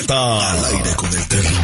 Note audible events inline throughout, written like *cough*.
Z. Al aire con el terrible.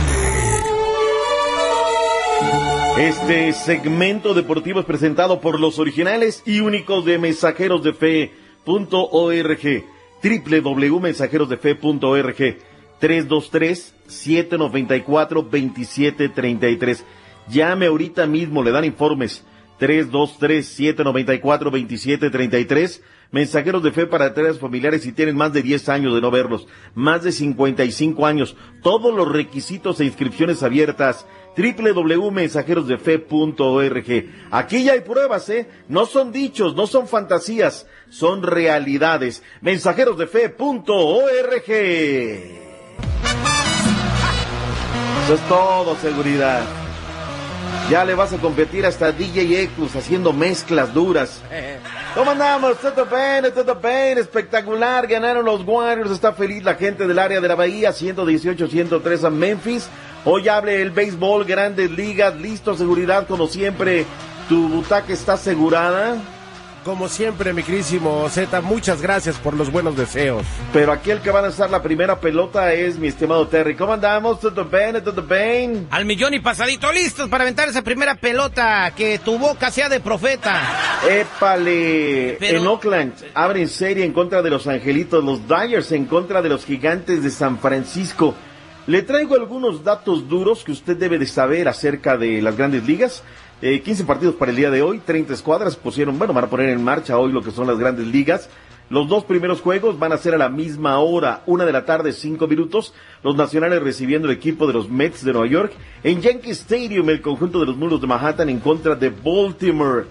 Este segmento deportivo es presentado por los originales y únicos de mensajerosdefe.org. www.mensajerosdefe.org. 323-794-2733. Llame ahorita mismo, le dan informes. 323-794-2733. Mensajeros de fe para tres familiares si tienen más de 10 años de no verlos, más de 55 años, todos los requisitos e inscripciones abiertas, www.mensajerosdefe.org. Aquí ya hay pruebas, ¿eh? No son dichos, no son fantasías, son realidades. Mensajerosdefe.org. Eso es todo, seguridad. Ya le vas a competir hasta DJ Ecus haciendo mezclas duras. ¿Cómo andamos? Todo bien, todo bien, espectacular. Ganaron los Warriors, está feliz la gente del área de la Bahía, 118-103 a Memphis. Hoy hable el béisbol, grandes ligas, listo, seguridad, como siempre. Tu butaca está asegurada. Como siempre, mi querísimo Z, muchas gracias por los buenos deseos. Pero aquí el que va a lanzar la primera pelota es mi estimado Terry. ¿Cómo andamos? ¿Todo bien? ¿Todo bien? Al millón y pasadito, listos para aventar esa primera pelota. Que tu boca sea de profeta. Épale. Pero- En Oakland abren serie en contra de los Angelitos, los Dyers en contra de los Gigantes de San Francisco. Le traigo algunos datos duros que usted debe de saber acerca de las grandes ligas. Eh, 15 partidos para el día de hoy, 30 escuadras pusieron, bueno, van a poner en marcha hoy lo que son las grandes ligas. Los dos primeros juegos van a ser a la misma hora, una de la tarde, cinco minutos. Los nacionales recibiendo el equipo de los Mets de Nueva York. En Yankee Stadium, el conjunto de los muros de Manhattan en contra de Baltimore.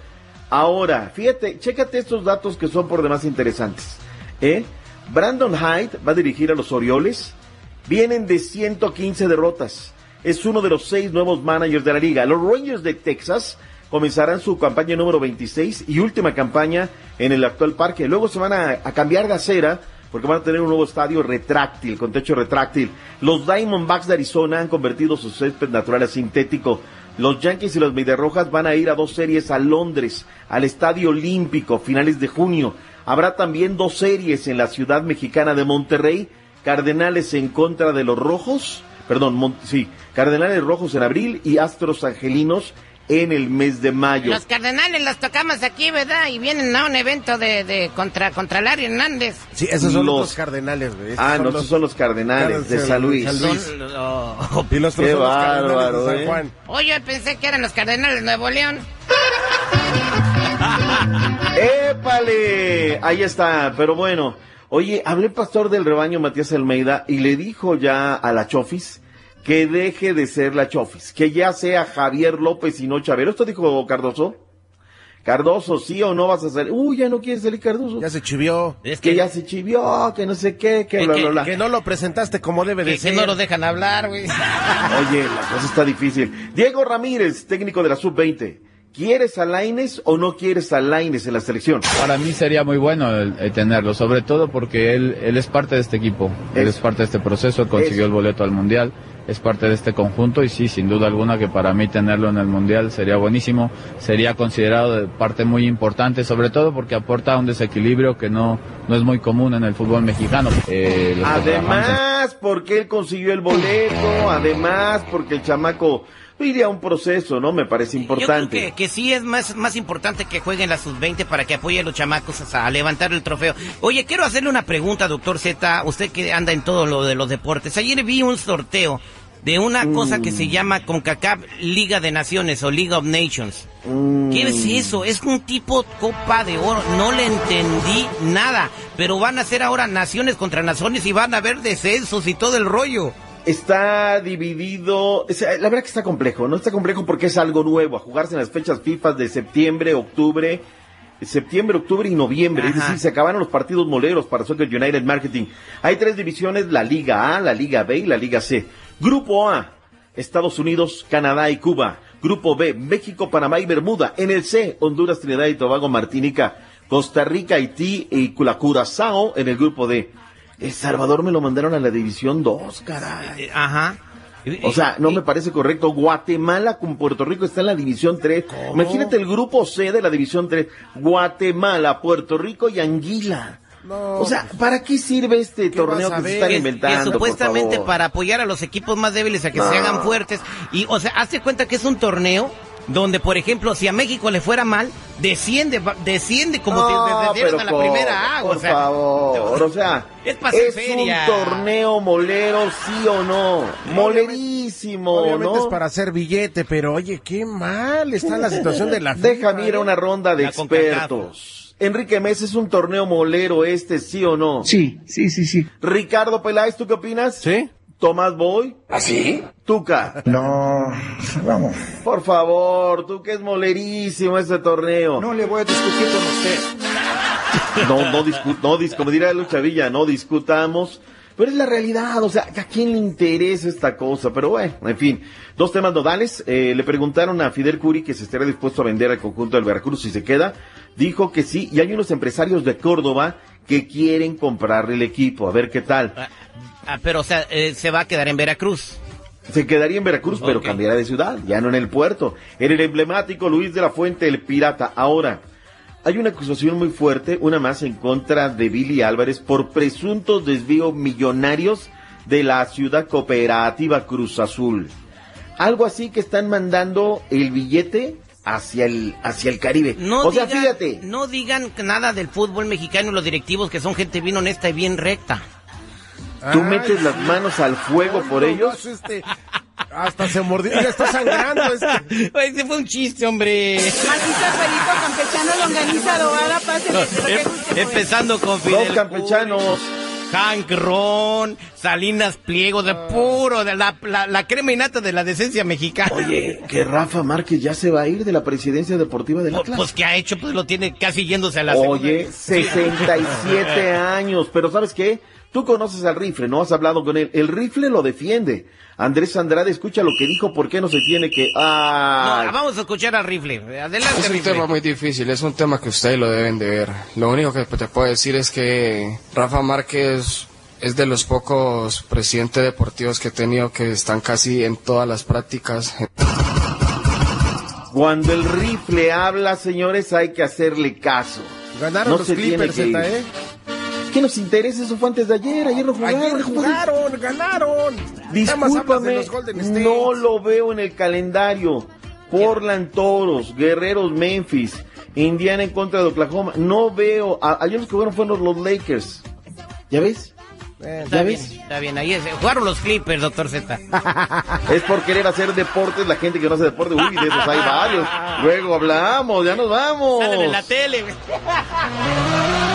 Ahora, fíjate, chécate estos datos que son por demás interesantes. ¿eh? Brandon Hyde va a dirigir a los Orioles. Vienen de 115 derrotas. Es uno de los seis nuevos managers de la liga. Los Rangers de Texas comenzarán su campaña número 26 y última campaña en el actual parque. Luego se van a, cambiar de acera porque van a tener un nuevo estadio retráctil, con techo retráctil. Los Diamondbacks de Arizona han convertido su césped natural a sintético. Los Yankees y los Rojas van a ir a dos series a Londres, al Estadio Olímpico, finales de junio. Habrá también dos series en la ciudad mexicana de Monterrey. Cardenales en contra de los Rojos, perdón, Mon- sí, Cardenales Rojos en abril y Astros Angelinos en el mes de mayo. Los cardenales los tocamos aquí, ¿verdad? Y vienen a un evento de, de contra, contra Larry Hernández. Sí, esos son Los- los cardenales, güey. Ah, no, los- esos son los Cardenales de San Luis. San Luis. Son- oh, *laughs* Y los Qué son los cardenales bárbaro, de San ¿eh? Juan. Oye, pensé que eran los cardenales de Nuevo León. *laughs* ¡Épale! Ahí está, pero bueno. Oye, hablé pastor del rebaño Matías Almeida y le dijo ya a la Chofis que deje de ser la Chofis, que ya sea Javier López y no Chavero. ¿Esto dijo Cardoso? Cardoso, ¿sí o no vas a salir? Uy, ya no quiere salir Cardoso. Ya se chivió. Es que que, ya se chivió, que no sé qué, que Que- bla, que- bla, bla. Que no lo presentaste como debe de que, que ser. no lo dejan hablar, güey. Oye, la cosa está difícil. Diego Ramírez, técnico de la Sub-20. ¿Quieres a Laines o no quieres a Laines en la selección? Para mí sería muy bueno el, el tenerlo, sobre todo porque él, él es parte de este equipo, él es parte de este proceso, él consiguió Eso. el boleto al Mundial, es parte de este conjunto y sí, sin duda alguna que para mí tenerlo en el Mundial sería buenísimo, sería considerado de parte muy importante, sobre todo porque aporta un desequilibrio que no, no es muy común en el fútbol mexicano. Eh, Además, porque él consiguió el boleto, además, porque el chamaco iría a un proceso, ¿no? Me parece Yo creo importante. que, que sí es más, más importante que jueguen la sub-20 para que apoye a los chamacos a, a levantar el trofeo. Oye, quiero hacerle una pregunta, doctor Z, usted que anda en todo lo de los deportes. Ayer vi un sorteo de una cosa que se llama CONCACAF Liga de Naciones o League of Nations. Mm, ¿Qué es eso? Es un tipo Copa de Oro. No le entendí nada. Pero van a ser ahora naciones contra naciones y van a haber descensos y todo el rollo. Está dividido, es- la verdad que está complejo, ¿no? Está complejo porque es algo nuevo, a jugarse en las fechas FIFA de septiembre, octubre. septiembre, octubre y noviembre. Es decir, se acabaron los partidos moleros para Soccer United Marketing. Hay tres divisiones, la Liga A, la Liga B y la Liga C. Grupo A, Estados Unidos, Canadá y Cuba. Grupo B, México, Panamá y Bermuda. En el C, Honduras, Trinidad y Tobago, Martinica, Costa Rica, Haití y Curazao en el grupo D. El Salvador me lo mandaron a la división 2, caray. Eh, Ajá. O sea, no me parece correcto. Guatemala con Puerto Rico está en la división 3. Imagínate el grupo C de la división 3. Guatemala, Puerto Rico y Anguila. No, o sea, ¿para qué sirve este ¿Qué torneo que se están inventando? que supuestamente favor? para apoyar a los equipos más débiles a que No. se hagan fuertes. Y, o sea, hazte cuenta que es un torneo donde, por ejemplo, si a México le fuera mal, desciende, va- desciende como No, si descendieran a la primera A. Por o sea, favor, o sea, *laughs* es es feria. un torneo molero, sí o no. Molerísimo, Obviamente ¿no? es para hacer billete, pero oye, qué mal está la situación de la *laughs* FIFA. Déjame ir a una ronda de La expertos. Enrique Mesa es un torneo molero este, sí o no. Sí, sí, sí, sí. Ricardo Peláez, ¿tú qué opinas? ¿Sí? Tomás Boy. ¿Así? Tuca. No, vamos. Por favor, tú que es molerísimo este torneo. No le voy a discutir con usted. No, no discu- no dis- como diría Lucha Villa, no discutamos. Pero es la realidad, o sea, ¿a quién le interesa esta cosa? Pero bueno, en fin. Dos temas nodales. Eh, le preguntaron a Fidel Curi que se estaría dispuesto a vender al conjunto del Veracruz si se queda. Dijo que sí, y hay unos empresarios de Córdoba que quieren comprarle el equipo. A ver qué tal. ah, ah, pero, o sea, eh, se va a quedar en Veracruz. Se quedaría en Veracruz, pero cambiará de ciudad, ya no en el puerto. En el emblemático Luis de la Fuente, el pirata. Ahora, hay una acusación muy fuerte, una más en contra de Billy Álvarez por presuntos desvíos millonarios de la ciudad cooperativa Cruz Azul. Algo así que están mandando el billete hacia el, hacia el Caribe. No o sea, digan, fíjate. No digan nada del fútbol mexicano y los directivos que son gente bien honesta y bien recta. Tú Ay, metes las manos al fuego por no, ellos. este, hasta se mordió, ya está sangrando este. Ese fue un chiste, hombre. Campechano, longaniza, adobada, pásele. Em- gusto, empezando con Dos Fidel campechanos. Hank Ron, Salinas Pliego, de puro, de la, la, la crema innata de la decencia mexicana. Oye, que Rafa Márquez ya se va a ir de la presidencia deportiva del Pues, Atlas. pues, ¿qué ha hecho? Pues lo tiene casi yéndose a la segunda. Oye, 67 *laughs* años, pero ¿sabes qué? Tú conoces al rifle, no has hablado con él. El rifle lo defiende. Andrés Andrade, escucha lo que dijo, ¿por qué no se tiene que...? No, Ah, vamos a escuchar al rifle. Adelante, Es un rifle. tema muy difícil, es un tema que ustedes lo deben de ver. Lo único que te puedo decir es que Rafa Márquez es de los pocos presidentes deportivos que he tenido que están casi en todas las prácticas. cuando el rifle habla, señores, hay que hacerle caso. Ganaron No los se tiene Clippers, que ir. Zeta, ¿eh? ¿Qué nos interesa? Eso fue antes de ayer, ayer lo jugaron. Ayer jugaron, ganaron. Discúlpame, no lo veo en el calendario. Portland Toros, Guerreros Memphis, Indiana en contra de Oklahoma. No veo. Ayer los que jugaron fueron los Lakers. ¿Ya ves? Eh, Está ¿Ya bien, ves? está bien. Ahí es. Jugaron los Clippers, doctor Z. *laughs* Es por querer hacer deportes la gente que no hace deporte. Uy, de esos hay varios. Luego hablamos, ya nos vamos. Salen en la tele. *laughs*